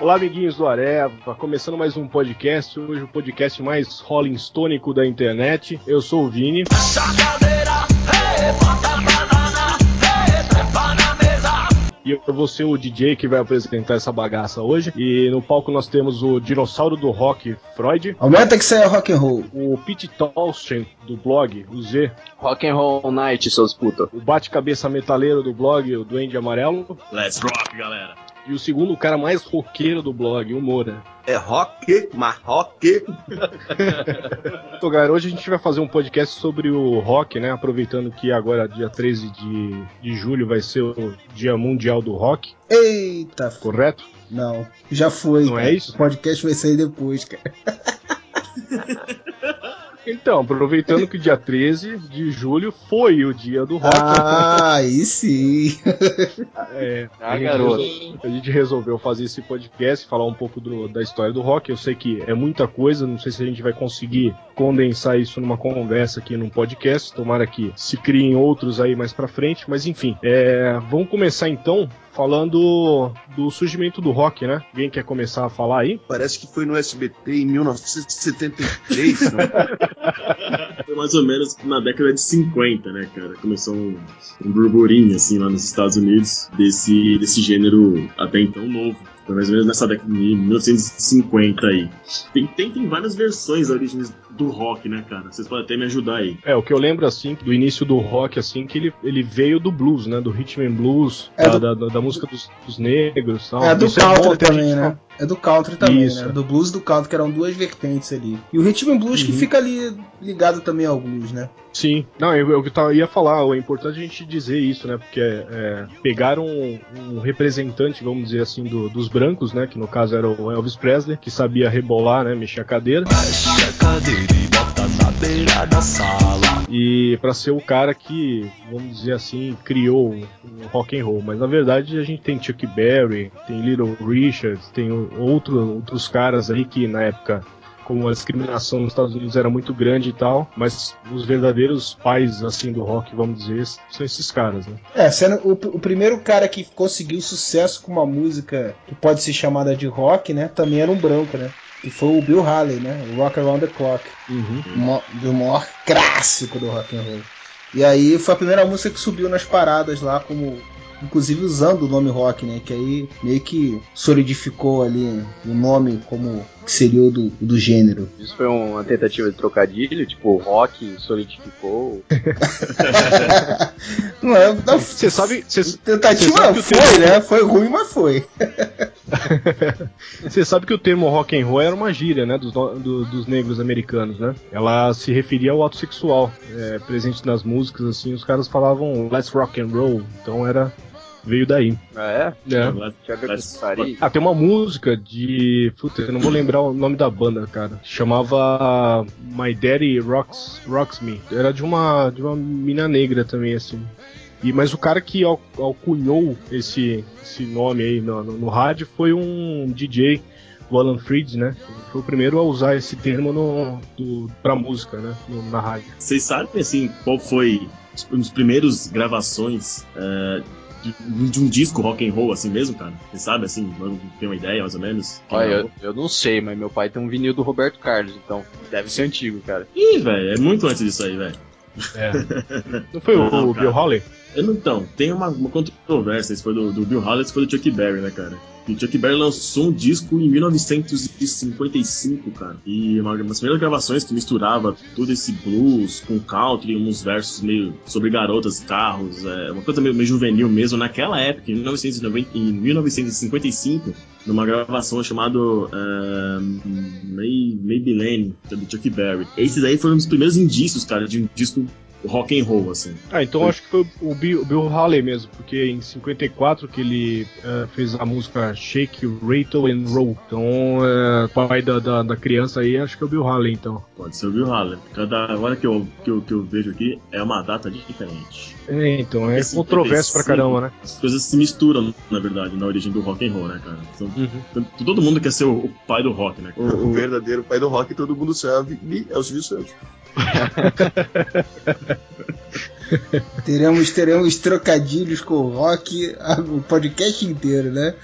Olá, amiguinhos do Areva, começando mais um podcast, hoje o podcast mais Rolling Stônico da internet. Eu sou o Vini. E eu vou ser o DJ que vai apresentar essa bagaça hoje. E no palco nós temos o dinossauro do rock, Freud. Aumenta que você é rock and roll. O Pete Tolsten, do blog, o Z. Rock and Roll Night, seus puta. O bate-cabeça metaleiro do blog, o Duende Amarelo. Let's rock, galera. E o segundo cara mais roqueiro do blog, o Moura. É rock, mas rock. Então, galera, hoje a gente vai fazer um podcast sobre o rock, né? Aproveitando que agora, dia 13 de, de julho, vai ser o Dia Mundial do Rock, Eita, correto? não. Já foi. Não é cara. isso? O podcast vai sair depois, cara. Então, aproveitando que dia 13 de julho foi o dia do rock. Ah, aí sim. É, Ah, a, gente garoto. resol- a gente resolveu fazer esse podcast, falar um pouco do- da história do rock. Eu sei que é muita coisa, não sei se a gente vai conseguir condensar isso numa conversa aqui num podcast. Tomara que se criem outros aí mais pra frente, mas enfim. é, vamos começar então falando do surgimento do rock, né? Alguém quer começar a falar aí? Parece que foi no SBT em 1973, né? Foi mais ou menos na década de 50, né, cara? Começou um, um burburinho, assim, lá nos Estados Unidos, desse, desse gênero até então novo. Foi mais ou menos nessa década de 1950 aí. Tem, tem, tem várias versões da origem do rock, né, cara? Vocês podem até me ajudar aí. É, o que eu lembro, assim, do início do rock, assim, que ele, ele veio do blues, né? Do rhythm and blues, É da, do- da, da- da música dos, dos negros e tal. É do Isso country a também, gente né? É do country também, Isso. né? Do blues e do country, que eram duas vertentes ali. E o rhythm blues que Uhum. fica ali ligado também ao blues, né? Sim, não, eu, eu ia falar, é importante a gente dizer isso, né? Porque é, pegaram um, um representante, vamos dizer assim, do- dos brancos, né? Que no caso era o Elvis Presley, que sabia rebolar, né? Mexer a cadeira. E pra ser o cara que, vamos dizer assim, criou o rock and roll. Mas na verdade a gente tem Chuck Berry, tem Little Richard, tem outro, outros caras aí que na época como a discriminação nos Estados Unidos era muito grande e tal, mas os verdadeiros pais assim do rock, vamos dizer, são esses caras, né? É, sendo o, o primeiro cara que conseguiu sucesso com uma música que pode ser chamada de rock, né? Também era um branco, né? Que foi o Bill Haley, né? O Rock Around the Clock. Mo- do maior clássico do rock and roll. E aí foi a primeira música que subiu nas paradas lá, como inclusive usando o nome rock, né? Que aí meio que solidificou ali o nome como que seria o do, do gênero. Isso foi uma tentativa de trocadilho, tipo, rock solidificou. Não é, não, Você sabe, você tentativa você sabe foi, termo- né? Foi ruim, mas foi. Você sabe que o termo rock and roll era uma gíria, né, dos, do- dos negros americanos, né? Ela se referia ao ato sexual, é, presente nas músicas, assim, os caras falavam let's rock and roll, então era veio daí. Ah, é? com let's- putaria? Ah, tem uma música de. Puta, eu não vou lembrar o nome da banda, cara. Chamava My Daddy Rocks, Rocks Me. Era de uma, de uma mina negra também, assim. E, mas o cara que al- alcunhou esse, esse nome aí no, no, no rádio foi um DJ, o Alan Freed, né? Foi o primeiro a usar esse termo no, do, pra música, né? No- na rádio. Vocês sabem, assim, qual foi um dos primeiros gravações é, de, de um disco rock and roll, assim mesmo, cara? Vocês sabem, assim, tem uma ideia, mais ou menos? Olha, gravou? eu, eu não sei, mas meu pai tem um vinil do Roberto Carlos, então deve ser antigo, cara. Ih, velho, é muito antes disso aí, velho. É. Não foi o, Não, o cara. Bill Holly? Eu não- Então, tem uma, uma controvérsia, esse foi do, do Bill Haley, esse foi do Chuck Berry, né, cara? O Chuck Berry lançou um disco em 1955, cara. E uma, das primeiras gravações que misturava todo esse blues com country, uns versos meio sobre garotas, carros, é, uma coisa meio, meio juvenil mesmo. Naquela época, em, 1990, em 1955, numa gravação chamada é, May, é do Chuck Berry. Esses aí foram os primeiros indícios, cara, de um disco rock and roll, assim. Ah, então acho que foi o Bill, o Bill Haley mesmo, porque em 54 que ele eh, fez a música Shake, Rattle and Roll. Então, eh, pai da, da, da criança aí, acho que é o Bill Haley, então. Pode ser o Bill Haley. Cada hora que eu, que, eu, que eu vejo aqui é uma data diferente. É, então, é Esse controverso pra 55, caramba, né? As coisas se misturam, na verdade, na origem do rock and roll, né, cara? Então, Uhum. todo mundo quer ser o, o pai do rock, né? O, o verdadeiro pai do rock todo mundo sabe e é o Silvio Santos. teremos, teremos trocadilhos com o rock o podcast inteiro, né?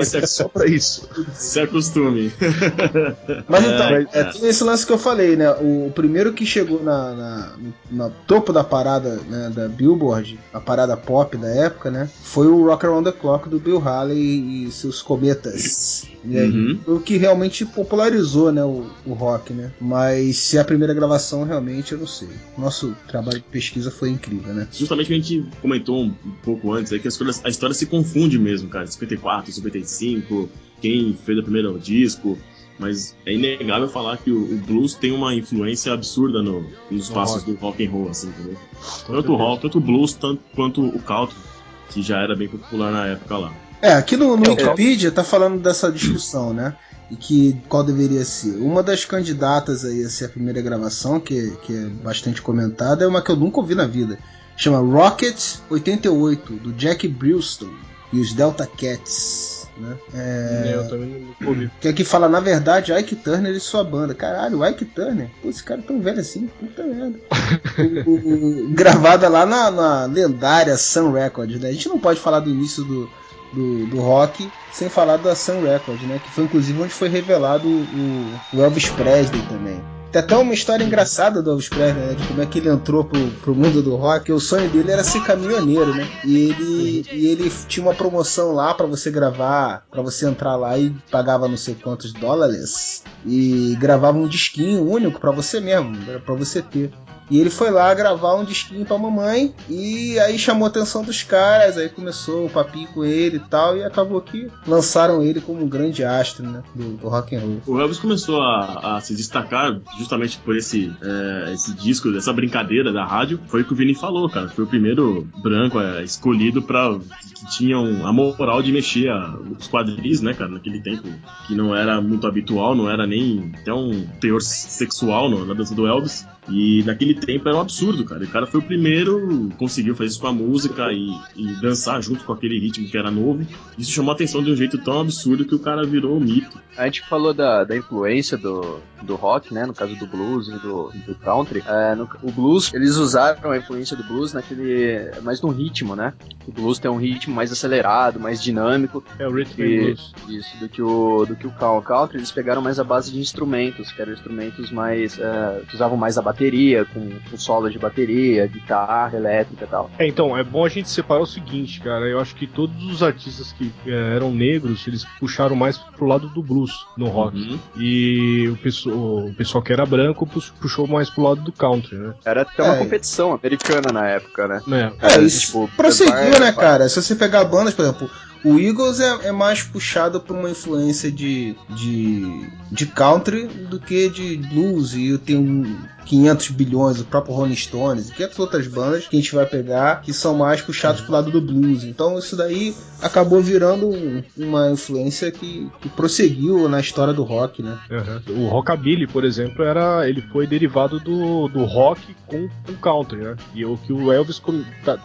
Isso é só pra isso. Se acostume. Mas então, é, é, tem esse lance que eu falei, né? O, o primeiro que chegou na, na, no topo da parada né, da Billboard, a parada pop da época, né? Foi o Rock Around the Clock do Bill Haley e seus cometas. E aí, uhum. o que realmente popularizou né, o, o, rock, né? Mas se a primeira gravação, realmente, eu não sei. Nosso trabalho de pesquisa foi incrível, né? Justamente que a gente comentou um pouco antes, é que a história, a história se confunde mesmo, cara. 54, 55, quem fez o primeiro disco. Mas é inegável falar que o, o blues tem uma influência absurda no, nos passos do rock and roll, assim, entendeu? tanto o rock, tanto o blues, tanto quanto o country, que já era bem popular na época lá. É, aqui no, no é, Wikipedia tá falando dessa discussão, né? E que qual deveria ser. Uma das candidatas aí a ser a primeira gravação, que, que é bastante comentada, é uma que eu nunca ouvi na vida. Chama Rocket 88, do Jack Brewston e os Delta Cats. Né? É... Eu também não ouvi. Que aqui fala, na verdade, Ike Turner e sua banda. Caralho, Ike Turner? Pô, esse cara é tão velho assim, puta merda. o, o, o, gravada lá na, na, lendária Sun Records, né? A gente não pode falar do início do, do, do rock sem falar da Sun Records, né? Que foi inclusive onde foi revelado o, o Elvis Presley também. Tem até uma história engraçada do Elvis Presley, né? De como é que ele entrou pro, pro mundo do rock. O sonho dele era ser caminhoneiro, né? E ele, e ele tinha uma promoção lá para você gravar, para você entrar lá e pagava não sei quantos dólares e gravava um disquinho único para você mesmo, para você ter. E ele foi lá gravar um disquinho pra mamãe e aí chamou a atenção dos caras, aí começou o papinho com ele e tal, e acabou que lançaram ele como um grande astro né, do, do rock and roll. O Elvis começou a, a se destacar justamente por esse, é, esse disco, essa brincadeira da rádio. Foi o que o Vini falou, cara. Foi o primeiro branco é, escolhido para que tinham a moral de mexer a, os quadris, né, cara, naquele tempo, que não era muito habitual, não era nem até um teor sexual no, na dança do Elvis. E naquele tempo era um absurdo, cara. O cara foi o primeiro, conseguiu fazer isso com a música e, e, dançar junto com aquele ritmo que era novo. Isso chamou a atenção de um jeito tão absurdo que o cara virou um mito. A gente falou da, da influência do, do rock, né? No caso do blues e do, do country. É, no, o blues, eles usaram a influência do blues naquele. mais no ritmo, né? O blues tem um ritmo mais acelerado, mais dinâmico. É o rhythm blues. Isso, do que o, do que o country. Eles pegaram mais a base de instrumentos, que eram instrumentos mais. É, que usavam mais a bateria, com, com solos de bateria, guitarra elétrica e tal. É, então, é bom a gente separar o seguinte, cara. Eu acho que todos os artistas que é, eram negros, eles puxaram mais pro lado do blues no rock. Uhum. E o pessoal, o pessoal que era branco puxou mais pro lado do country, né? Era até uma é. competição americana na época, né? É, é isso tipo, prosseguiu, né, cara? Se você pegar bandas, por exemplo, o Eagles é, é mais puxado por uma influência de, de, de country do que de blues. E eu tenho 500 bilhões, o próprio Rolling Stones e 500 outras bandas que a gente vai pegar que são mais puxados pro lado do blues. Então isso daí acabou virando um, uma influência que, que, prosseguiu na história do rock, né? Uhum. O rockabilly, por exemplo, era ele foi derivado do, do rock com o country, né? E o que o Elvis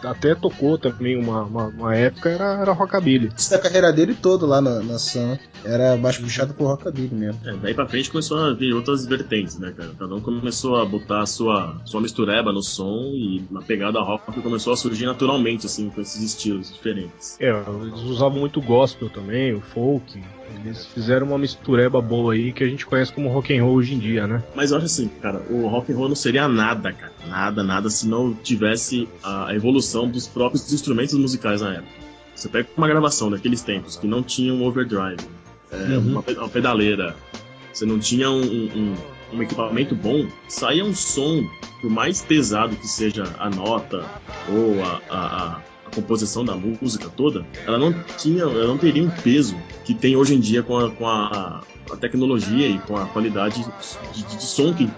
até tocou também uma, uma, uma época era, era rockabilly. Isso da carreira dele todo lá na, na Sun era mais puxado pro rockabilly mesmo. É, daí pra frente começou a vir outras vertentes, né, cara? Cada um começou a botar a sua, sua mistureba no som e na pegada rock começou a surgir naturalmente, assim, com esses estilos diferentes. É, eles usavam muito gospel também, o folk. Eles fizeram uma mistureba boa aí que a gente conhece como rock and roll hoje em dia, né? Mas eu acho assim, cara, o rock and roll não seria nada, cara. Nada, nada se não tivesse a evolução dos próprios instrumentos musicais na época. Você pega uma gravação daqueles tempos que não tinha um overdrive, é, uhum. uma, uma, pedaleira, você não tinha um, um, um, equipamento bom, saía um som, por mais pesado que seja a nota ou a, a, a composição da música toda, ela não tinha, ela não teria um peso que tem hoje em dia com a, com a, a tecnologia e com a qualidade de, de, de som que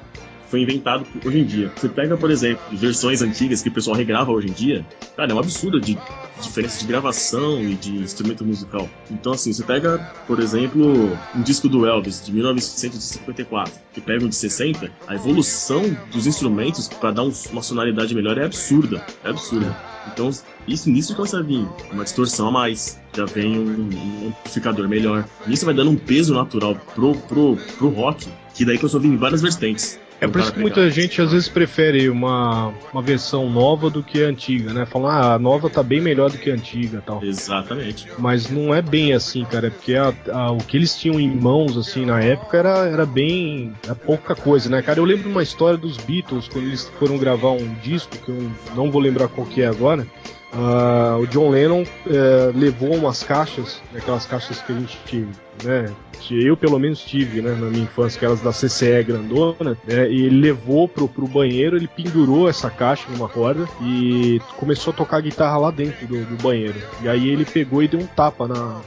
foi inventado hoje em dia. Você pega, por exemplo, versões antigas que o pessoal regrava hoje em dia, cara, é um absurdo de diferença de gravação e de instrumento musical. Então, assim, você pega, por exemplo, um disco do Elvis de 1954, que pega um de 60, a evolução dos instrumentos para dar uma sonoridade melhor é absurda. É absurda. Então, isso nisso começa a vir uma distorção a mais, já vem um, um amplificador melhor. Nisso vai dando um peso natural pro, pro, pro rock Que daí começou a vir várias vertentes. É por isso que muita gente às vezes prefere uma, uma versão nova do que a antiga, né? Falam, ah, a nova tá bem melhor do que a antiga tal. Exatamente. Mas não é bem assim, cara, é porque a, a, o que eles tinham em mãos, assim, na época era, era bem. Era pouca coisa, né, cara? Eu lembro uma história dos Beatles, quando eles foram gravar um disco, que eu não vou lembrar qual que é agora. Uh, o John Lennon uh, levou umas caixas, aquelas caixas que a gente né, eu pelo menos tive, né, na minha infância, aquelas da CCE grandona, né, e ele levou pro, pro banheiro, ele pendurou essa caixa numa corda e começou a tocar guitarra lá dentro do, do banheiro. E aí ele pegou e deu um tapa na,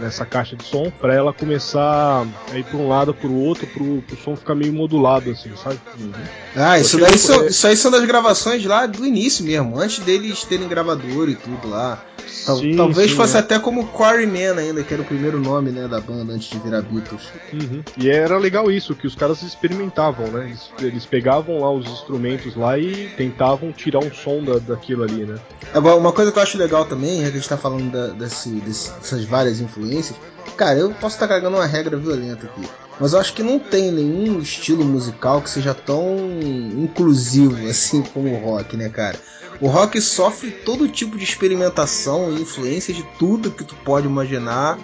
nessa caixa de som para ela começar a ir para um lado para o outro, pro, pro som ficar meio modulado, assim, sabe? Uhum. Ah, isso daí são, é... isso aí são das gravações lá do início mesmo, antes deles terem gravador e tudo lá. Sim, Talvez sim, fosse é. até como Quarryman ainda, que era o primeiro nome né, da banda antes de virar Beatles. Uhum. E era legal isso, que os caras experimentavam, né? Eles, eles, pegavam lá os instrumentos lá e tentavam tirar um som da, daquilo ali, né? Agora, uma coisa que eu acho legal também, é que a gente tá falando da, desse, dessas várias influências. Cara, eu posso estar cagando uma regra violenta aqui. Mas eu acho que não tem nenhum estilo musical que seja tão inclusivo assim como o rock, né, cara? O rock sofre todo tipo de experimentação e influência de tudo que tu pode imaginar.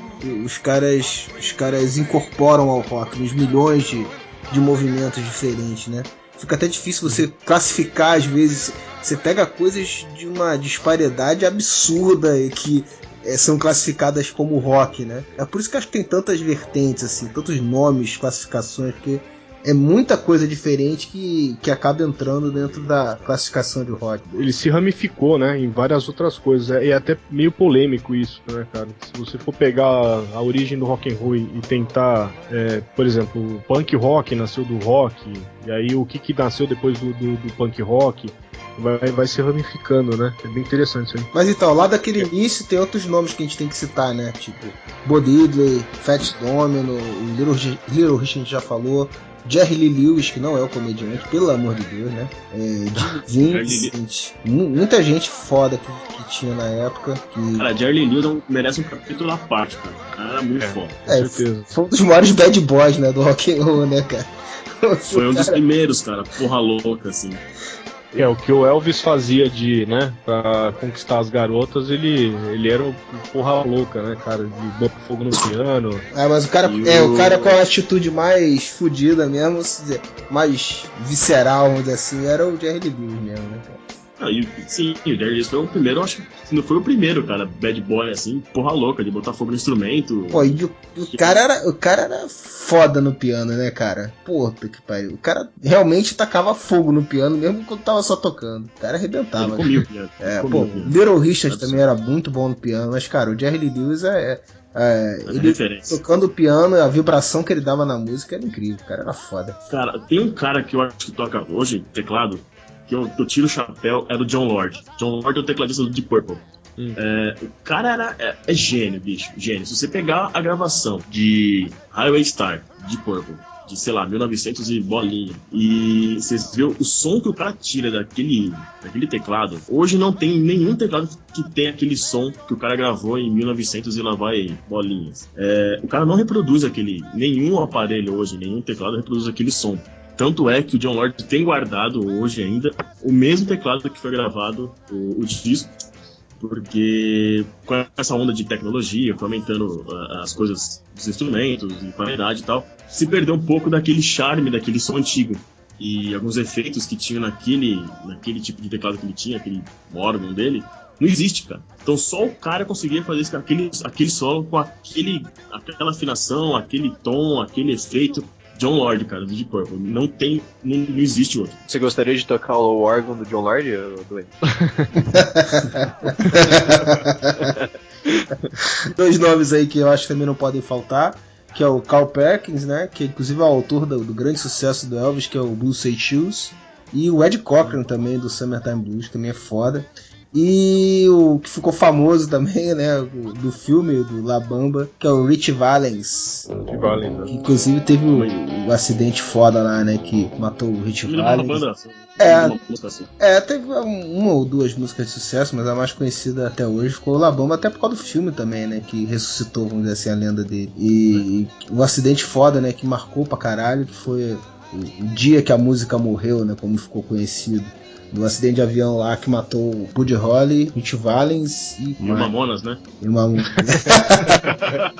Os caras, os caras incorporam ao rock nos milhões de, de movimentos diferentes, né? Fica até difícil você classificar às vezes. Você pega coisas de uma disparidade absurda e que é, são classificadas como rock, né? É por isso que acho que tem tantas vertentes, assim, tantos nomes, classificações, porque é muita coisa diferente que, que acaba entrando dentro da classificação de rock. Ele se ramificou, né, em várias outras coisas. É, é até meio polêmico isso, né, cara? Se você for pegar a origem do rock and roll e tentar, é, por exemplo, o punk rock nasceu do rock, e aí o que, que nasceu depois do, do, do punk rock, vai, vai se ramificando, né? É bem interessante isso aí. Mas então, lá daquele início tem outros nomes que a gente tem que citar, né? Tipo, Bo Diddley, Fat Domino, o Little, Little Rich a gente já falou, Jerry Lee Lewis, que não é o comediante, pelo amor de Deus, né? É, Vincent, muita gente foda que, que, tinha na época. Que... Cara, Jerry Lee Lewis merece um capítulo à parte, cara. cara era muito é, foda. É, foi um dos maiores bad boys, né, do rock and roll, né, cara? Foi um dos primeiros, cara, porra louca, assim. É, o que o Elvis fazia de, né, pra conquistar as garotas, ele, ele era o porra louca, né, cara, de botar fogo no piano. É, mas o cara, é, o... o cara com a atitude mais fodida mesmo, mais visceral, vamos dizer assim, era o Jerry Lee mesmo, né, cara. Ah, e, sim, o Jerry foi o primeiro, acho que não foi o primeiro, cara, bad boy, assim, porra louca, de botar fogo no instrumento. Pô, e o, o cara era, o cara era foda no piano, né, cara? Puta que pariu. O cara realmente tacava fogo no piano, mesmo quando tava só tocando. O cara arrebentava. Ele comia o piano. É, pô, o Little Richard também era muito bom no piano, mas, cara, o Jerry Lee Lewis é, é é, ele referência. tocando o piano, a vibração que ele dava na música era incrível, o cara era foda. Cara, tem um cara que eu acho que toca hoje, teclado, que eu, eu tiro o chapéu é do John Lord. John Lord é o tecladista do Deep Purple. Hum. É, o cara era, é, é, gênio, bicho, gênio. Se você pegar a gravação de Highway Star, de Purple, de sei lá, 1900 e bolinha, e vocês vê o som que o cara tira daquele, daquele teclado, hoje não tem nenhum teclado que tem aquele som que o cara gravou em 1900 e lá vai bolinhas. É, o cara não reproduz aquele, nenhum aparelho hoje, nenhum teclado reproduz aquele som. Tanto é que o John Lord tem guardado hoje ainda o mesmo teclado que foi gravado o, o disco, porque com essa onda de tecnologia, foi aumentando uh, as coisas dos instrumentos e qualidade e tal, se perdeu um pouco daquele charme daquele som antigo. E alguns efeitos que tinha naquele, naquele tipo de teclado que ele tinha, aquele órgão dele, não existe, cara. Então só o cara conseguia fazer aquele, aquele solo com aquele, aquela afinação, aquele tom, aquele efeito. John Lord, cara, do Deep Purple. Não tem, não, não, existe outro. Você gostaria de tocar o órgão do John Lord, Duane? Dois nomes aí que eu acho que também não podem faltar, que é o Carl Perkins, né, que inclusive é o autor do, do grande sucesso do Elvis, que é o Blue Suede Shoes, e o Ed Cochran também, do Summertime Blues, que também é foda. E o que ficou famoso também, né, do filme do La Bamba, que é o Rich Valens. Rich Valens, né? Inclusive teve o, o, acidente foda lá, né, que matou o Rich Valens. Banda, é, assim. é, teve uma ou duas músicas de sucesso, mas a mais conhecida até hoje ficou o La Bamba, até por causa do filme também, né, que ressuscitou, vamos dizer assim, a lenda dele. E, e o acidente foda, né, que marcou pra caralho, que foi o dia que a música morreu, né, como ficou conhecido do acidente de avião lá que matou o Buddy Holly, Rich Valens e. E o Mamonas, né? E o Mamonas.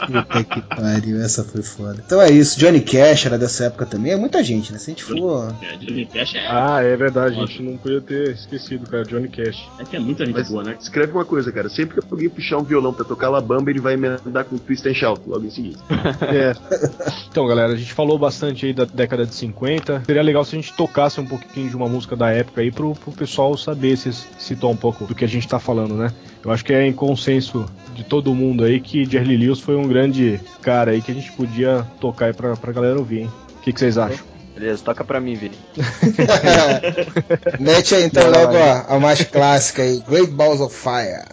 Puta que pariu, essa foi foda. Então é isso, Johnny Cash era dessa época também, é muita gente, né? Se a gente for. É, Johnny Cash é. Ah, é verdade, a gente não podia ter esquecido, cara, Johnny Cash. É que é muita gente Mas, boa, né? Escreve uma coisa, cara, sempre que alguém puxar um violão pra tocar Bamba, ele vai emendar com Twist and Shout logo em seguida. é. Então, galera, a gente falou bastante aí da década de 50. Seria legal se a gente tocasse um pouquinho de uma música da época aí pro, pro pessoal saber se citar um pouco do que a gente tá falando, né? Eu acho que é em consenso de todo mundo aí que Jerry Lewis foi um grande cara aí que a gente podia tocar aí pra, pra galera ouvir, hein? O que, que vocês acham? Beleza, toca pra mim, Vini. Mete aí então logo a, a mais clássica aí, Great Balls of Fire.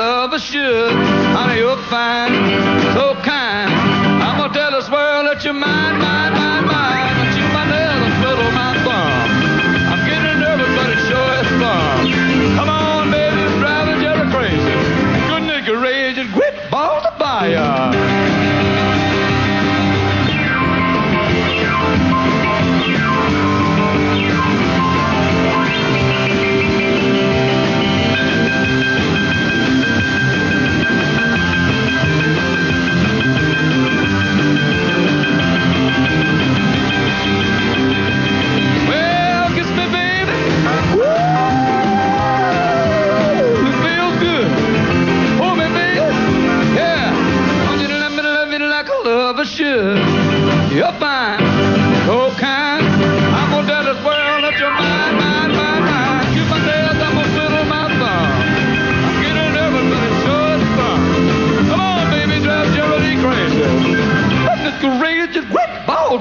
love I should. Honey, you'll find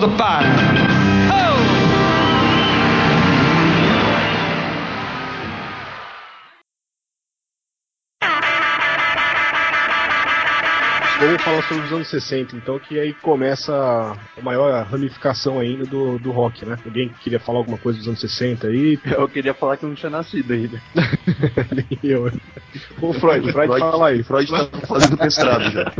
whip balls of fire. Vamos falar sobre os anos 60, então, que aí começa a maior ramificação ainda do, do rock, né? Alguém queria falar alguma coisa dos anos 60 aí? Eu queria falar que eu não tinha nascido ainda. Nem eu. Ô, Freud, Freud, Freud fala aí. Freud tá fazendo mestrado já.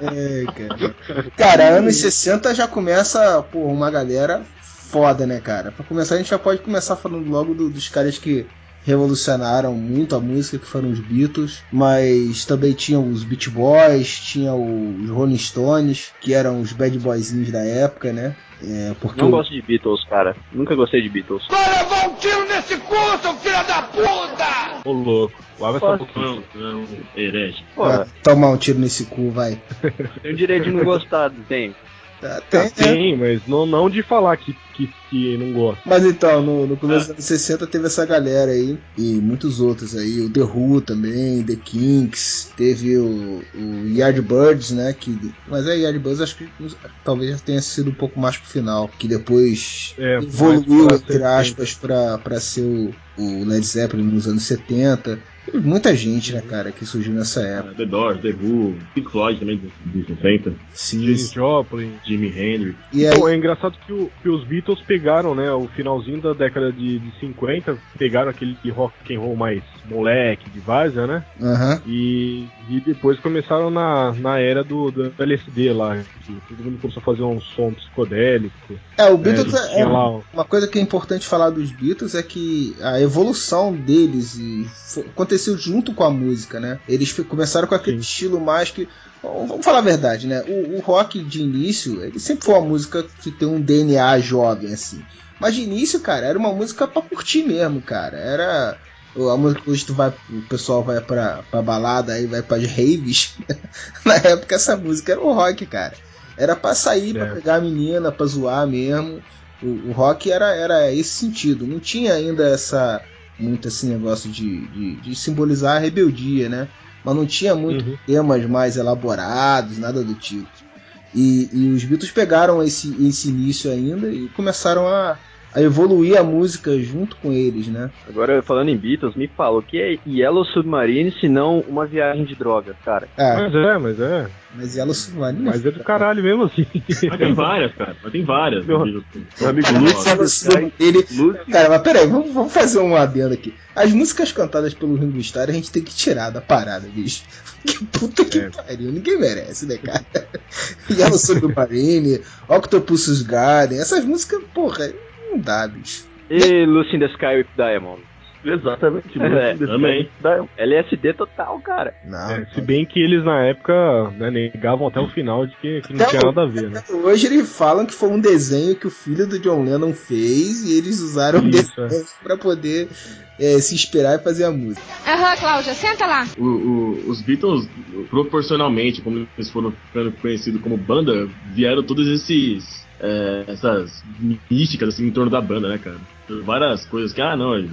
é, cara. cara, anos 60 já começa, pô, uma galera foda, né, cara? Pra começar, a gente já pode começar falando logo do, dos caras que revolucionaram muito a música, que foram os Beatles, mas também tinham os Beach Boys, tinha os Rolling Stones, que eram os bad boyzinhos da época, né? É, porque não gosto de Beatles, cara. Nunca gostei de Beatles. Vai levar um tiro nesse cu, seu filho da puta! Ô louco, essa boca não, não, herege. Vai tomar um tiro nesse cu, vai. Tem o direito de não gostar, tem. Tá, tem, tem, mas não, não de falar que, que, que não gosta. Mas então, no, no começo ah. dos anos 60 teve essa galera aí, e muitos outros aí, o The Who também, The Kinks, teve o, o Yardbirds, né, que, mas é Yardbirds acho que talvez tenha sido um pouco mais pro final, que depois é, evoluiu, entre aspas, pra, pra ser o, o Led Zeppelin nos anos 70, muita gente, né, cara, que surgiu nessa época. The Doors, The Who, Pink Floyd também dos 60. Sim. James Joplin. Jimi Hendrix. E aí... Então, é engraçado que, o, que, os Beatles pegaram, né, o finalzinho da década de, de 50, pegaram aquele rock and roll mais moleque, de várzea, né? Uhum. E, e depois começaram na, na era do, do LSD lá, que todo mundo começou a fazer um som psicodélico. É, o Beatles é, é uma coisa que é importante falar dos Beatles é que a evolução deles e aconteceu junto com a música, né? Eles começaram com aquele Sim. estilo mais que. Vamos falar a verdade, né? O, o, rock de início, ele sempre foi uma música que tem um DNA jovem, assim. Mas de início, cara, era uma música pra curtir mesmo, cara. Era. A música hoje tu vai, o pessoal vai pra, pra balada aí, vai pras raves. Na época essa música era o rock, cara. Era pra sair, é. pra pegar a menina, pra zoar mesmo. O, o, rock era, era esse sentido. Não tinha ainda essa muito esse negócio de, de, de simbolizar a rebeldia, né? Mas não tinha muito uhum. temas mais elaborados, nada do tipo. E, e os Beatles pegaram esse, esse início ainda e começaram a, a evoluir a música junto com eles, né? Agora, falando em Beatles, me fala, o que é Yellow Submarine se não uma viagem de drogas, cara? É. Mas é, mas é. Mas Yellow Submarine... Mas é do caralho mesmo, assim. Mas tem várias, cara. Mas tem várias. Meu, meu amigo Lutz, ele... Cara, mas peraí, vamos, vamos fazer um adendo aqui. As músicas cantadas pelo Ringo Starr a gente tem que tirar da parada, bicho. Que puta que é. pariu, ninguém merece, né, cara? Yellow Submarine, Octopus's Garden, essas músicas, porra, não dá, bicho. E Lucy in the Sky with Diamonds. Exatamente, é, também. LSD total, cara. Não, é, se bem que eles na época né, negavam até o final de que, que não tinha nada a ver, né? Hoje eles falam que foi um desenho que o filho do John Lennon fez e eles usaram o desenho é. pra poder é, se inspirar e fazer a música. Aham, uhum, Cláudia, senta lá. O, o, os Beatles, proporcionalmente, como eles foram ficando conhecidos como banda, vieram todos esses é, essas místicas assim em torno da banda, né, cara? Várias coisas que, ah, não, ele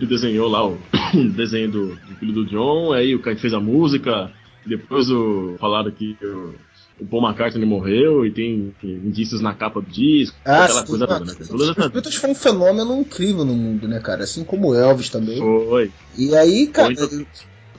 desenhou lá o desenho do, do, filho do John, aí o cara fez a música, depois o, falaram que o, o Paul McCartney morreu e tem indícios na capa do disco, ah, aquela sim, coisa toda, né? Os Beatles foi um fenômeno incrível no mundo, né, cara? Assim como o Elvis também. Foi. E aí, cara, foi.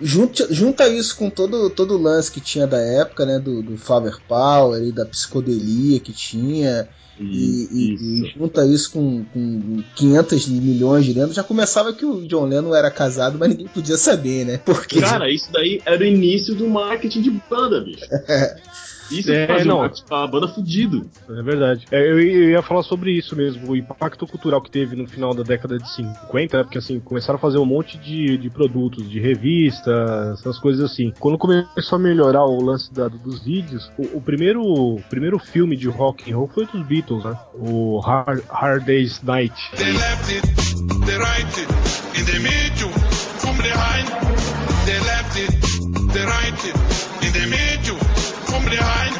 Junta, junta isso com todo, todo o lance que tinha da época, né? Do, do Flower Power e da psicodelia que tinha. E, e, e, junta isso com, com 500 milhões de lendas, já começava que o John Lennon era casado, mas ninguém podia saber, né? Porque... Cara, isso daí era o início do marketing de banda, bicho. Isso é, não. a banda fudido. É verdade. É, eu, eu, ia falar sobre isso mesmo, o impacto cultural que teve no final da década de 50, né? Porque assim, começaram a fazer um monte de, de produtos, de revistas, essas coisas assim. Quando começou a melhorar o lance da, dos vídeos, o, o, primeiro, o primeiro filme de rock and roll foi dos Beatles, né? O Hard, Hard Day's Night. They left it, they right it, in the middle, from behind.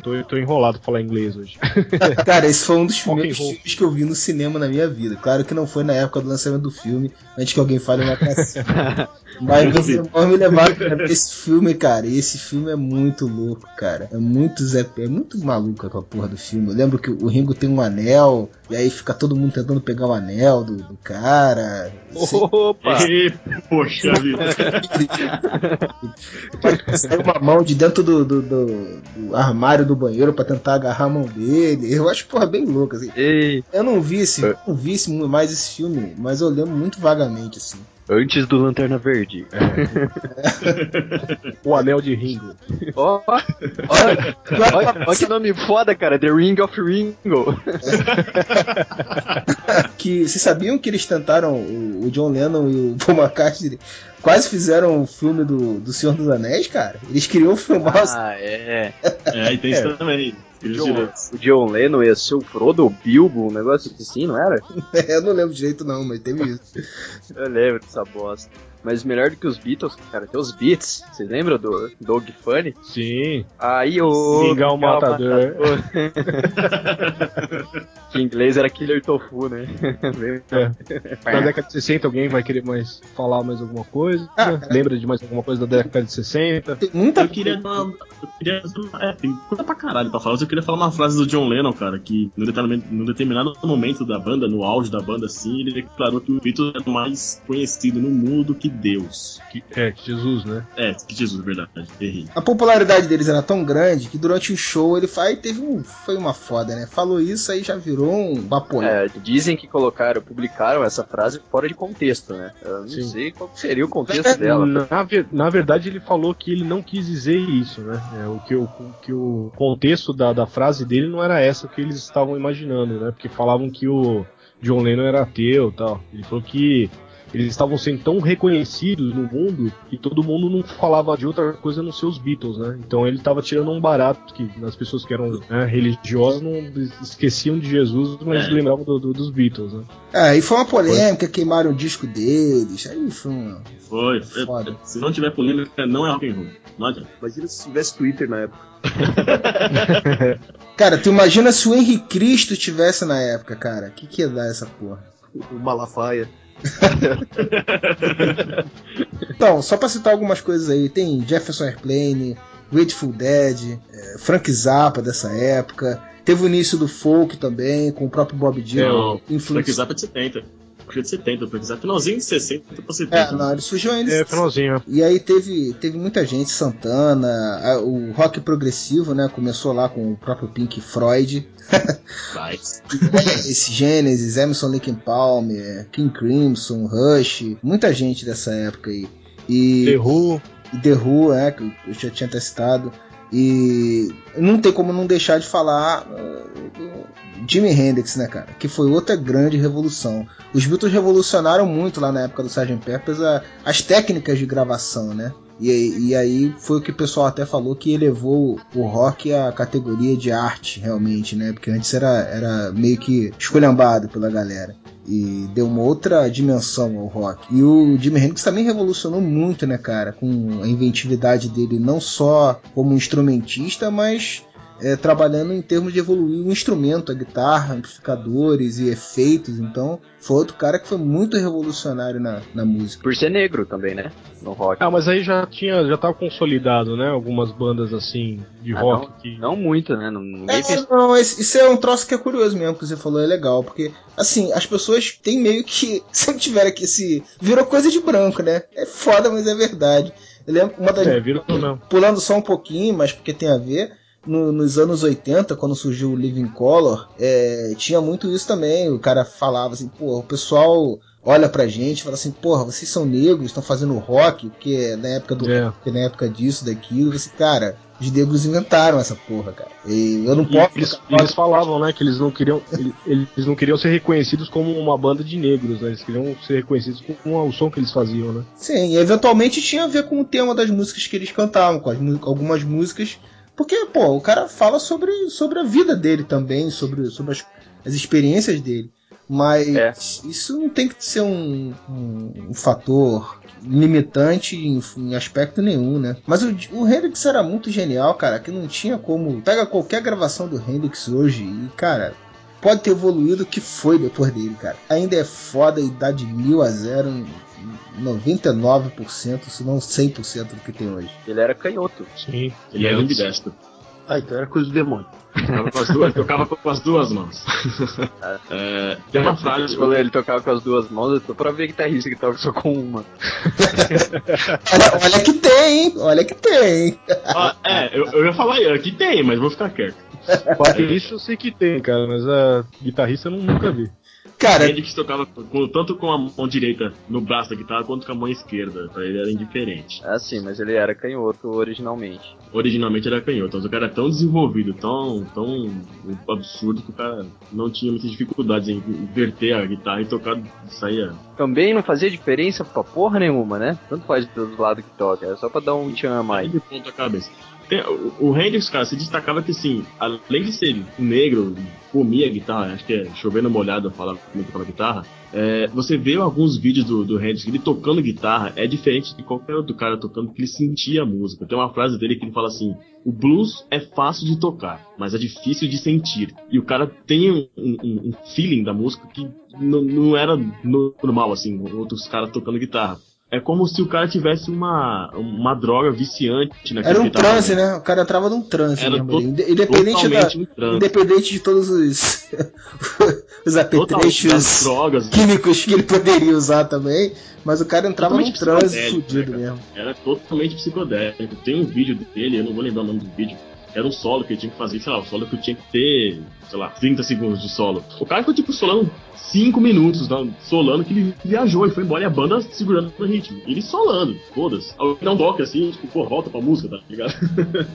tô, tô enrolado pra falar inglês hoje. Cara, esse foi um dos primeiros filmes que eu vi no cinema na minha vida. Claro que não foi na época do lançamento do filme, antes que alguém fale uma peça. Mas meus irmãos me levaram pra esse filme, cara. E esse filme é muito louco, cara. É muito Zé, é muito maluco aquela porra do filme. Eu lembro que o Ringo tem um anel, e aí fica todo mundo tentando pegar o anel do, do cara. Opa! E, poxa vida. Saiu uma mão de dentro do, do, do, do armário do banheiro para tentar agarrar a mão dele. Eu acho, porra, bem louco, assim. Ei. Eu não vi esse, não vi esse, mais esse filme, mas eu lembro muito vagamente, assim. Antes do Lanterna Verde. É. o Anel de Ringo. Ó, oh, oh, que nome foda, cara. The Ring of Ringo. que, vocês sabiam que eles tentaram, o, o John Lennon e o Paul McCartney quase fizeram o um filme do, do Senhor dos Anéis, cara? Eles queriam filmar... Ah, é. É, e tem isso é. também. O John, o John Lennon ia ser o Frodo ou Bilbo, um negócio assim, não era? eu não lembro direito não, mas teve isso. eu lembro dessa bosta. Mas melhor do que os Beatles, cara, tem os Beats. Vocês lembram do Dog Funny? Sim. Aí o. Mingau Matador. matador. que em inglês era Killer Tofu, né? é. Na década de 60 alguém vai querer mais falar mais alguma coisa? Ah, Lembra de mais alguma coisa da década de 60? Tem muita eu queria eu queria, é, tem coisa pra caralho pra falar, eu queria falar uma frase do John Lennon, cara, que no determinado, no determinado momento da banda, no auge da banda, assim, ele declarou que o Beatles era mais conhecido no mundo que Deus. Que, é, que Jesus, né? É, que Jesus, verdade. Errei. A popularidade deles era tão grande que durante o show ele foi, teve um, foi uma foda, né? Falou isso aí já virou um vapor. É, dizem que colocaram, publicaram essa frase fora de contexto, né? Eu não Sim. sei qual seria o contexto é, dela. Na, na, verdade, ele falou que ele não quis dizer isso, né? É, o que o, que o contexto da, da frase dele não era essa que eles estavam imaginando, né? Porque falavam que o John Lennon era ateu tal. Ele falou que eles estavam sendo tão reconhecidos no mundo que todo mundo não falava de outra coisa nos seus Beatles, né? Então ele estava tirando um barato que as pessoas que eram né, religiosas não esqueciam de Jesus, mas é. lembravam do, do, dos Beatles, né? É, e foi uma polêmica, foi. queimaram o disco deles, aí foi uma... Foi, foda. Se não tiver polêmica, não é rock and roll. Não adianta. Imagina se tivesse Twitter na época. cara, tu imagina se o Henrique Cristo tivesse na época, cara. O que, que ia dar essa porra? O Malafaia. Então, só pra citar algumas coisas aí, tem Jefferson Airplane, Grateful Dead, é, Frank Zappa dessa época. Teve o início do folk também, com o próprio Bob Dylan. É, Frank Zappa de 70 época de 70, Frank Zappa. Finalzinho de 60 pra 70. É, não, ele surgiu ainda. É, finalzinho. E aí teve, teve muita gente, Santana, a, o rock progressivo, né? Começou lá com o próprio Pink Floyd. Esse Genesis, Emerson Lake Palmer, King Crimson, Rush, muita gente dessa época aí. E The Who. The Who, é, que eu já tinha testado. E não tem como não deixar de falar uh, Jimi Hendrix, né, cara? Que foi outra grande revolução. Os Beatles revolucionaram muito lá na época do Sgt. Peppers a, as técnicas de gravação, né? E, e, aí foi o que o pessoal até falou que elevou o rock à categoria de arte, realmente, né? Porque antes era, era meio que esculhambado pela galera. E deu uma outra dimensão ao rock. E o Jimi Hendrix também revolucionou muito, né, cara? Com a inventividade dele, não só como instrumentista, mas é, trabalhando em termos de evoluir o instrumento, a guitarra, amplificadores e efeitos. Então, foi outro cara que foi muito revolucionário na, na música. Por ser negro também, né? No rock. Ah, mas aí já tinha, já tava consolidado, né? Algumas bandas assim de ah, rock. Não, que... não muito, né? Não, é, fez... não, isso é um troço que é curioso mesmo que você falou, é legal, porque assim, as pessoas têm meio que sempre tiveram aqui esse virou coisa de branco, né? É foda, mas é verdade. Eu lembro uma das é, virou, pulando só um pouquinho, mas porque tem a ver no, nos anos 80, quando surgiu o Living Color, é, tinha muito isso também. O cara falava assim, pô, o pessoal olha pra gente e fala assim, porra, vocês são negros, estão fazendo rock, porque na época do é. na época disso, daquilo, você, cara, os negros inventaram essa porra, cara. E eu não posso. Eles, eles, falavam, né, que eles não queriam. Eles não queriam ser reconhecidos como uma banda de negros, né? Eles queriam ser reconhecidos com o som que eles faziam, né? Sim, e eventualmente tinha a ver com o tema das músicas que eles cantavam, com as, algumas músicas porque, pô, o cara fala sobre, sobre a vida dele também, sobre, sobre as, as experiências dele. Mas é. isso não tem que ser um, um, um fator limitante em, em, aspecto nenhum, né? Mas o, o Hendrix era muito genial, cara, que não tinha como. Pega qualquer gravação do Hendrix hoje e, cara, pode ter evoluído o que foi depois dele, cara. Ainda é foda e dá de mil a zero 99%, se não 100% do que tem hoje. Ele era canhoto. Sim, ele era ambidestro. Ah, então era coisa do demônio. Tocava com as duas, tocava com as duas mãos. É, tem uma frase. Quando ele tocava com as duas mãos, eu tô pra ver guitarrista que toca só com uma. olha, olha que tem, hein? Olha que tem. Ah, é, eu, eu ia falar, que tem, mas vou ficar quieto. Isso eu sei que tem, cara, mas a guitarrista eu nunca vi. Cara, ele que tocava com, tanto com a mão direita no braço da guitarra quanto com a mão esquerda. Pra ele era indiferente. Ah, sim, mas ele era canhoto originalmente. Originalmente era canhoto, mas o cara era tão desenvolvido, tão, tão absurdo que o cara não tinha muitas dificuldades em inverter a guitarra e tocar, saía. Também não fazia diferença pra porra nenhuma, né? Tanto faz do lado que toca, era só pra dar um tchan a mais. De ponta cabeça. Tem, o, o Hendrix, cara, se destacava que assim, além de ser negro, comia guitarra, acho que é chovendo molhado falar como tocava guitarra. É, você vê alguns vídeos do, do Hendrix, ele tocando guitarra é diferente de qualquer outro cara tocando, porque ele sentia a música. Tem uma frase dele que ele fala assim: o blues é fácil de tocar, mas é difícil de sentir. E o cara tem um, um, um feeling da música que não, não era normal, assim, outros caras tocando guitarra. É como se o cara tivesse uma, uma droga viciante naquele Era um transe, né? O cara entrava num transe Era mesmo. independente, da, um independente de todos os, os apetrechos drogas, químicos que ele poderia usar também. Mas o cara entrava num transe fudido né, mesmo. Era totalmente psicodélico. Tem um vídeo dele, eu não vou lembrar o nome do vídeo, Era um solo que ele tinha que fazer, sei lá, um solo que eu tinha que ter, sei lá, 30 segundos de solo. O cara ficou tipo solando 5 minutos não, solando que ele viajou e foi embora e a banda segurando no ritmo. E ele solando, foda-se. Alguém dá um toque assim, tipo, pô, volta pra música, tá ligado?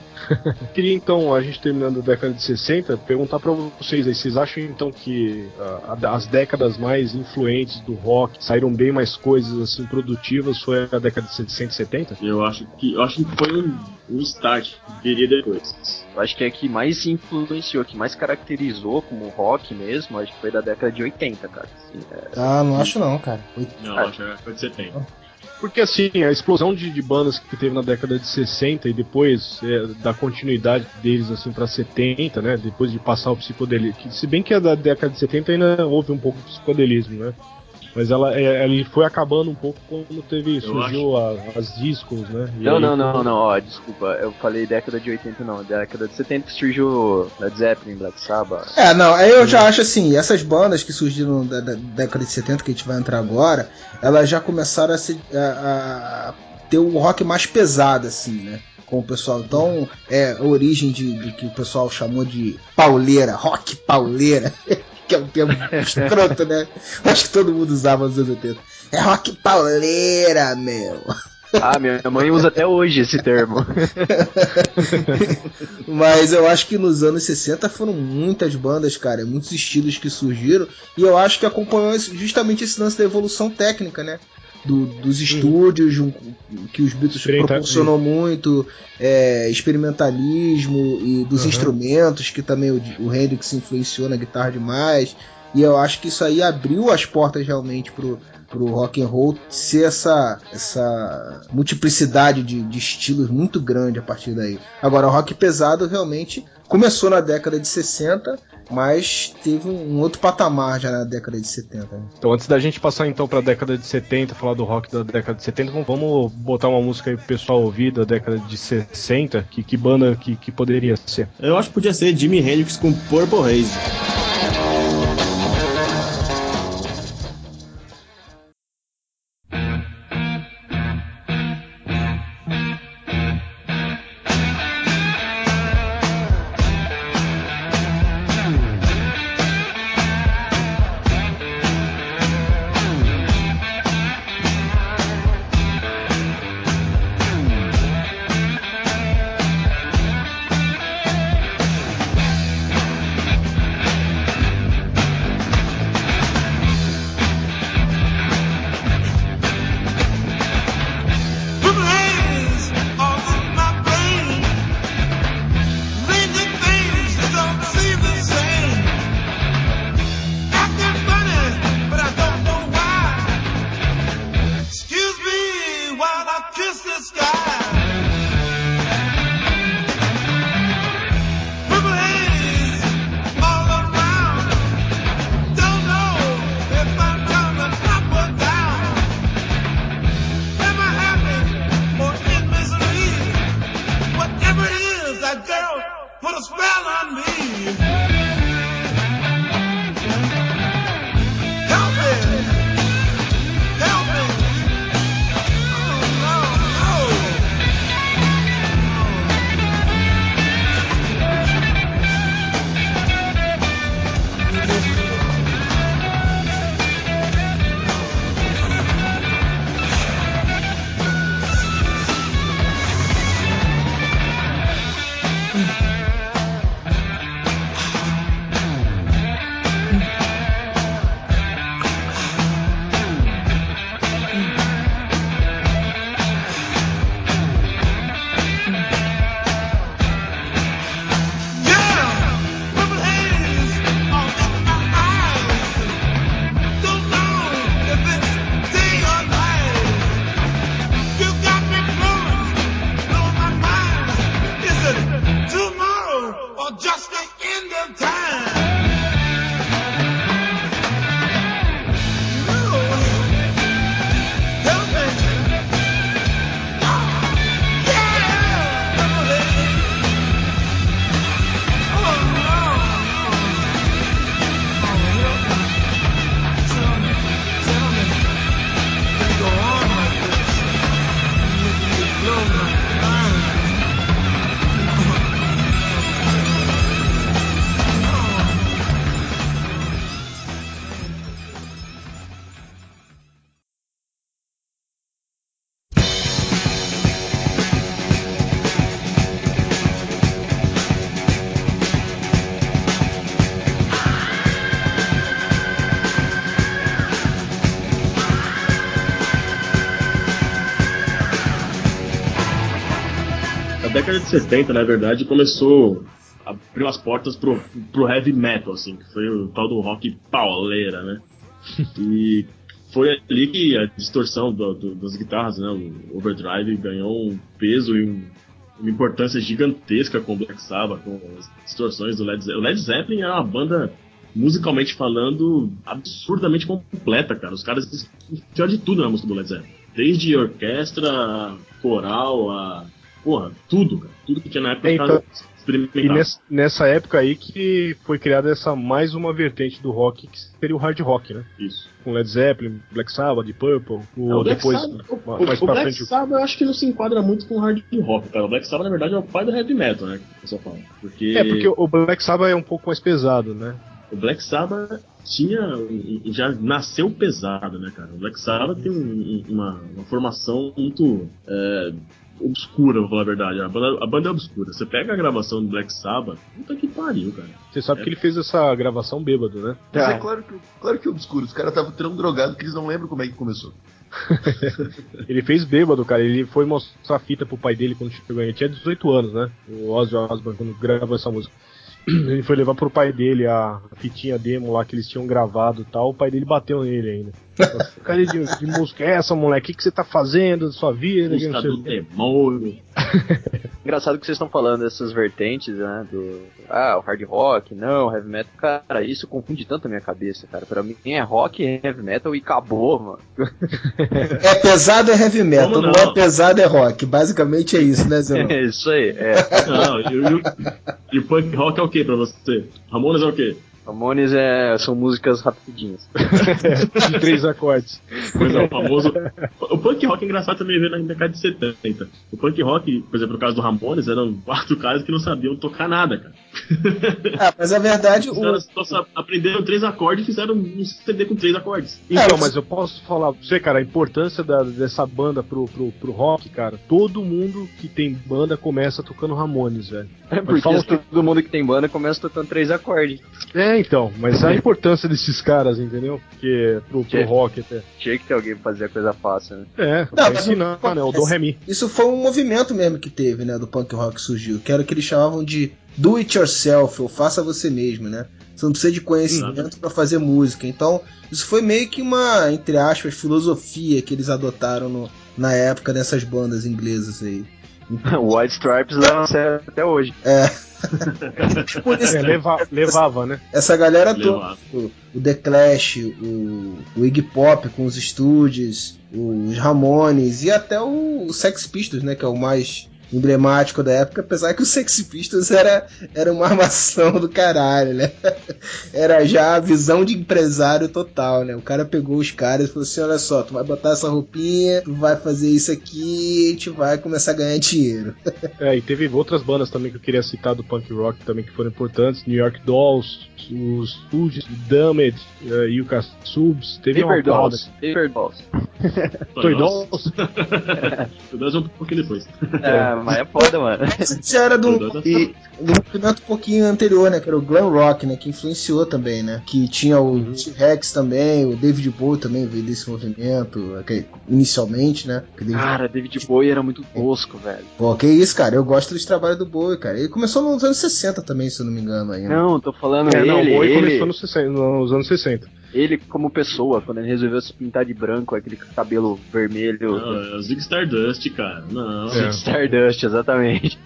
Queria então, a gente terminando a década de 60, perguntar pra vocês aí, vocês acham então que uh, as décadas mais influentes do rock saíram bem mais coisas assim produtivas foi a década de 60 e 70? Eu acho que eu acho que foi um, um start, viria depois. Eu acho que é que mais influenciou, que mais caracterizou como rock mesmo, acho que foi da década de 80, cara. Assim, é... Ah, não acho não, cara. Não, acho que foi de 70. Porque assim, a explosão de, de, bandas que teve na década de 60 e depois é, da continuidade deles assim para 70, né? Depois de passar o psicodelismo. Se bem que a da década de 70 ainda houve um pouco de psicodelismo, né? Mas ela, é, ela foi acabando um pouco quando teve, surgiu a, as discos, né? E não, aí, não, não, não, ó, desculpa, eu falei década de 80 não, década de 70 surgiu Led Zeppelin, Black Sabbath. É, não, aí eu já acho assim, essas bandas que surgiram da, da década de 70 que a gente vai entrar agora, elas já começaram a, se, a, a ter o rock mais pesado, assim, né? com o pessoal. Então, é a origem de, de, que o pessoal chamou de pauleira, rock pauleira. que é um termo escroto, né? Acho que todo mundo usava nos anos 80. É rock pauleira, meu. Ah, minha mãe usa até hoje esse termo. Mas eu acho que nos anos 60 foram muitas bandas, cara, muitos estilos que surgiram. E eu acho que acompanhou justamente esse lance da evolução técnica, né? Do, dos estúdios um, que os Beatles proporcionou muito, é, experimentalismo e dos uhum. instrumentos que também o, o Hendrix influenciou na guitarra demais. E eu acho que isso aí abriu as portas realmente pro, pro rock and roll ser essa, essa multiplicidade de, de estilos muito grande a partir daí. Agora, o rock pesado realmente começou na década de 60 mas teve um outro patamar já na década de 70. Né? Então, antes da gente passar então para a década de 70, falar do rock da década de 70, vamos botar uma música aí pro pessoal ouvir da década de 60, que, que banda que, que poderia ser? Eu acho que podia ser Jimi Hendrix com Purple Haze. Década de 70, na verdade, começou abriu as portas pro, pro heavy metal, assim, que foi o tal do rock pauleira, né? E foi ali que a distorção do, do, das guitarras, né, o overdrive ganhou um peso e um, uma importância gigantesca com o Black Sabbath, com as distorções do Led Zeppelin. O Led Zeppelin era uma banda musicalmente falando absurdamente completa, cara. Os caras tinham de tudo na música do Led Zeppelin. Desde orquestra, coral, a porra, tudo, cara. Tudo que tinha na época. É, então, e nessa, nessa, época aí que foi criada essa mais uma vertente do rock, que seria o hard rock, né? Isso. Com Led Zeppelin, Black Sabbath, Purple, o, não, o depois Sabbath, o, mais o, pra Black frente. Sabbath eu acho que não se enquadra muito com hard rock, cara. O Black Sabbath, na verdade, é o pai do heavy metal, né? Que o pessoal fala. Porque... É, porque o Black Sabbath é um pouco mais pesado, né? O Black Sabbath tinha. já nasceu pesado, né, cara? O Black Sabbath tem um, uma, uma, formação muito. É, obscura, vou falar a verdade. A banda, a banda é obscura. Você pega a gravação do Black Sabbath, puta que pariu, cara. Você sabe é. que ele fez essa gravação bêbado, né? Mas é, é claro que, claro que é obscuro. Os caras estavam tão drogados que eles não lembram como é que começou. ele fez bêbado, cara. Ele foi mostrar a fita pro pai dele quando chegou. Ele tinha 18 anos, né? O Ozzy Osbourne, quando gravou essa música. ele foi levar pro pai dele a fitinha demo lá que eles tinham gravado e tal. O pai dele bateu nele ainda. Cara de, de música é essa, moleque? O que, que você tá fazendo da sua vida? Música do demônio. Engraçado que vocês estão falando dessas vertentes, né? Do. Ah, o hard rock, não, heavy metal. Cara, isso confunde tanto a minha cabeça, cara. Pra mim é rock, heavy metal e acabou, mano. É pesado é heavy metal, não? não? é pesado é rock. Basicamente é isso, né, Zé? É isso aí, é. Não, e, e, e o punk rock é o que pra você? Ramones é o quê? Ramones é, são músicas rapidinhas. de três acordes. Pois é, o famoso. O punk rock é engraçado também ver na década de 70. O punk rock, por exemplo, no caso do Ramones, eram quatro caras que não sabiam tocar nada, cara. Ah, mas a verdade. Os caras o... só aprenderam três acordes e fizeram um CD com três acordes. Então, mas eu posso falar pra você, cara, a importância da, dessa banda pro, pro, pro rock, cara. Todo mundo que tem banda começa tocando Ramones, velho. É porque todo mundo que tem banda começa tocando três acordes. É, é, então, mas a importância desses caras, entendeu? Porque pro, pro rock até. Tinha que ter alguém pra fazer a coisa fácil, né? É, não, pra ensinar, né? O do Remy. Isso foi um movimento mesmo que teve, né? Do punk rock surgiu, que era o que eles chamavam de do it yourself, ou faça você mesmo, né? Você não precisa de conhecimento para fazer música. Então, isso foi meio que uma, entre aspas, filosofia que eles adotaram no, na época dessas bandas inglesas aí. White Stripes leva até hoje. É. é, leva, levava, né? Essa galera toda, o, o, The Clash, o, o Iggy Pop com os estúdios, os Ramones e até o, o Sex Pistols, né? Que é o mais emblemático da época, apesar que o Sex Pistols era, era uma armação do caralho, né? Era já a visão de empresário total, né? O cara pegou os caras e falou assim: olha só, tu vai botar essa roupinha, tu vai fazer isso aqui e a gente vai começar a ganhar dinheiro. é, e teve outras bandas também que eu queria citar do punk rock também que foram importantes: New York Dolls, os Stooges, Damned, uh, Yuka Subs, teve Paper uma Dolls. Paper Dolls. Toy Dolls? Toy Dolls é um pouquinho depois. É, mas é foda, mano. Isso era do, e, do movimento um pouquinho anterior, né? Que era o glam rock, né? Que influenciou também, né? Que tinha o uhum. T-Rex também, o David Bowie também veio desse movimento, inicialmente, né? David cara, David Bowie era muito tosco, é. velho. Pô, que isso, cara. Eu gosto dos trabalhos do Bowie, cara. Ele começou nos anos 60 também, se eu não me engano. Aí, né? Não, tô falando é, ele. Não, o Bowie ele... começou nos, 60, nos anos 60 ele como pessoa, quando ele resolveu se pintar de branco, aquele cabelo vermelho. Não, é o Zig Stardust, cara. Não. Zig é. Stardust, exatamente.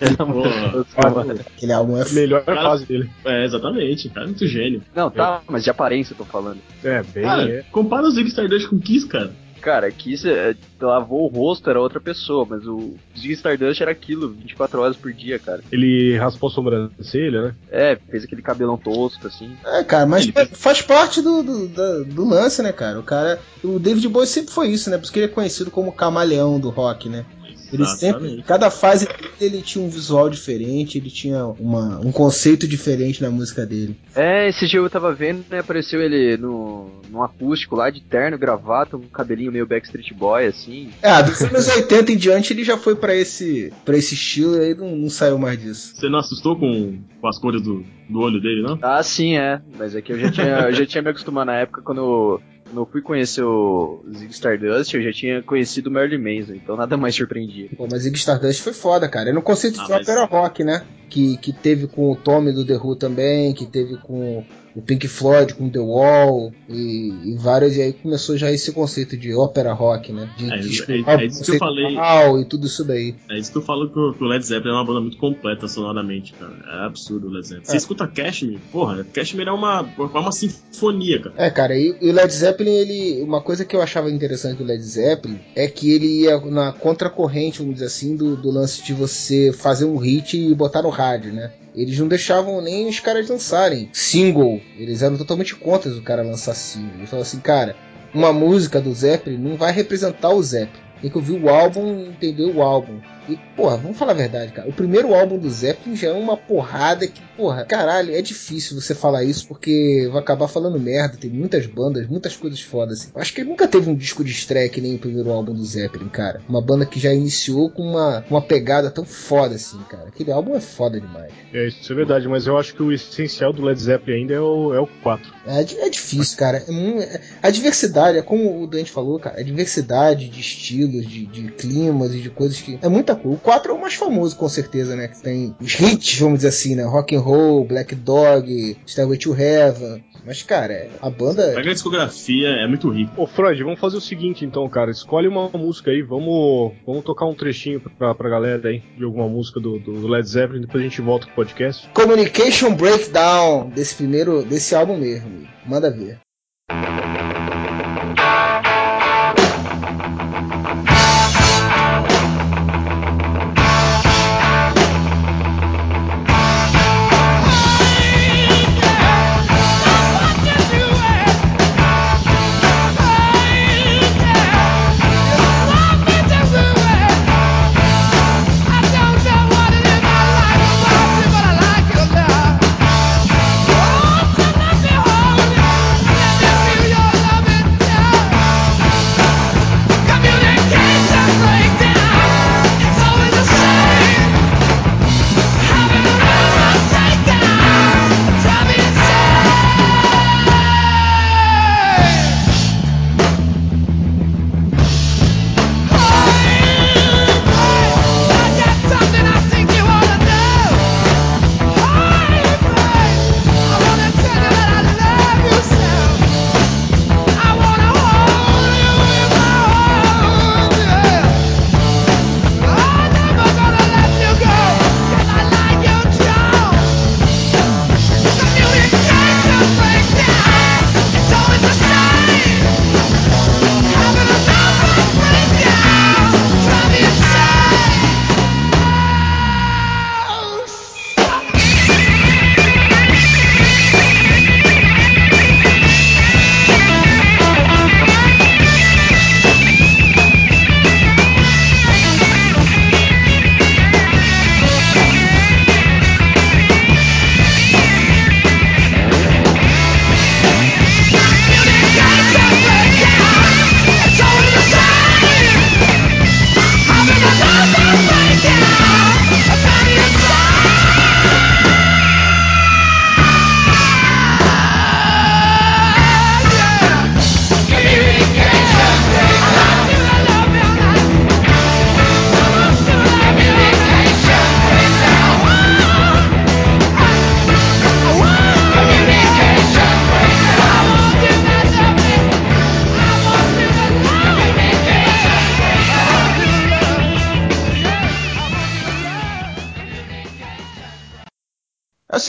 aquele álbum é melhor cara, fase dele. É, exatamente. Cara, é muito gênio. Não, tá, é. mas de aparência eu tô falando. É, bem. Cara, é. compara o Zig Stardust com Kiss, cara. Cara, Kiss é, lavou o rosto, era outra pessoa, mas o Ziggy Stardust era aquilo, 24 horas por dia, cara. Ele raspou a sobrancelha, né? É, fez aquele cabelão tosco, assim. É, cara, mas ele... faz parte do, do, do, do, lance, né, cara? O cara. O David Bowie sempre foi isso, né? Por isso que ele é conhecido como camaleão do rock, né? Ele sempre, cada fase ele tinha um visual diferente, ele tinha uma, um conceito diferente na música dele. É, esse dia eu tava vendo, né, apareceu ele no, num acústico lá de terno, gravata, um cabelinho meio Backstreet Boy, assim. É, dos anos 80 em diante ele já foi para esse para esse estilo e aí não, não, saiu mais disso. Você não assustou com, com as cores do, do olho dele, não? Ah, sim, é. Mas é que eu já tinha, eu já tinha me acostumado na época quando quando eu fui conhecer o Zig Stardust, eu já tinha conhecido o Marilyn Manson, então nada mais surpreendia. Pô, mas Zig Stardust foi foda, cara. É no conceito ah, de mas... ópera rock, né? Que, que teve com o Tommy do The Who também, que teve com o Pink Floyd com The Wall e, e várias, e aí começou já esse conceito de ópera rock, né? De, é, de é, é, isso que eu falei. E tudo isso daí. É isso que eu falo que o Led Zeppelin é uma banda muito completa sonoramente, cara. É absurdo o Led Zeppelin. É. Você escuta Cashmere, porra, Cashmere é uma, é uma sinfonia, cara. É, cara, e, e o Led Zeppelin, ele. Uma coisa que eu achava interessante do Led Zeppelin é que ele ia na contracorrente, vamos dizer assim, do, do lance de você fazer um hit e botar no né? Eles não deixavam nem os caras lançarem single. Eles eram totalmente contra o cara lançar single. Eles falavam assim, cara, uma música do Zeppelin não vai representar o Zeppelin. Tem que ouvir o álbum e entender o álbum. E, porra, vamos falar a verdade, cara. O primeiro álbum do Zeppelin já é uma porrada que, porra, caralho, é difícil você falar isso porque vai acabar falando merda. Tem muitas bandas, muitas coisas fodas. Assim. Acho que nunca teve um disco de estreia que nem o primeiro álbum do Zeppelin, cara. Uma banda que já iniciou com uma, uma pegada tão foda assim, cara. Aquele álbum é foda demais. É, isso é verdade, mas eu acho que o essencial do Led Zeppelin ainda é o, é o 4. É, é difícil, cara. É, é, a diversidade, é como o Dante falou, cara, a diversidade de estilos, de, de climas e de coisas que. É muita o 4 é o mais famoso, com certeza, né? Que tem os hits, vamos dizer assim, né? Rock and Roll, Black Dog, Stairway to Heaven. Mas, cara, a banda. Pega a discografia, é muito rico. Ô, Freud, vamos fazer o seguinte então, cara. Escolhe uma música aí, vamos, vamos tocar um trechinho pra, pra galera aí de alguma música do, do Led Zeppelin, depois a gente volta com o podcast. Communication Breakdown, desse primeiro, desse álbum mesmo. Manda ver.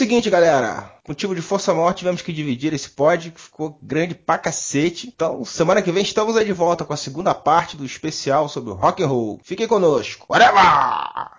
Seguinte, galera. Motivo de força maior, tivemos que dividir esse pod, que ficou grande pra cacete. Então, semana que vem estamos aí de volta com a segunda parte do especial sobre o rock and roll. Fiquem conosco. Whatever!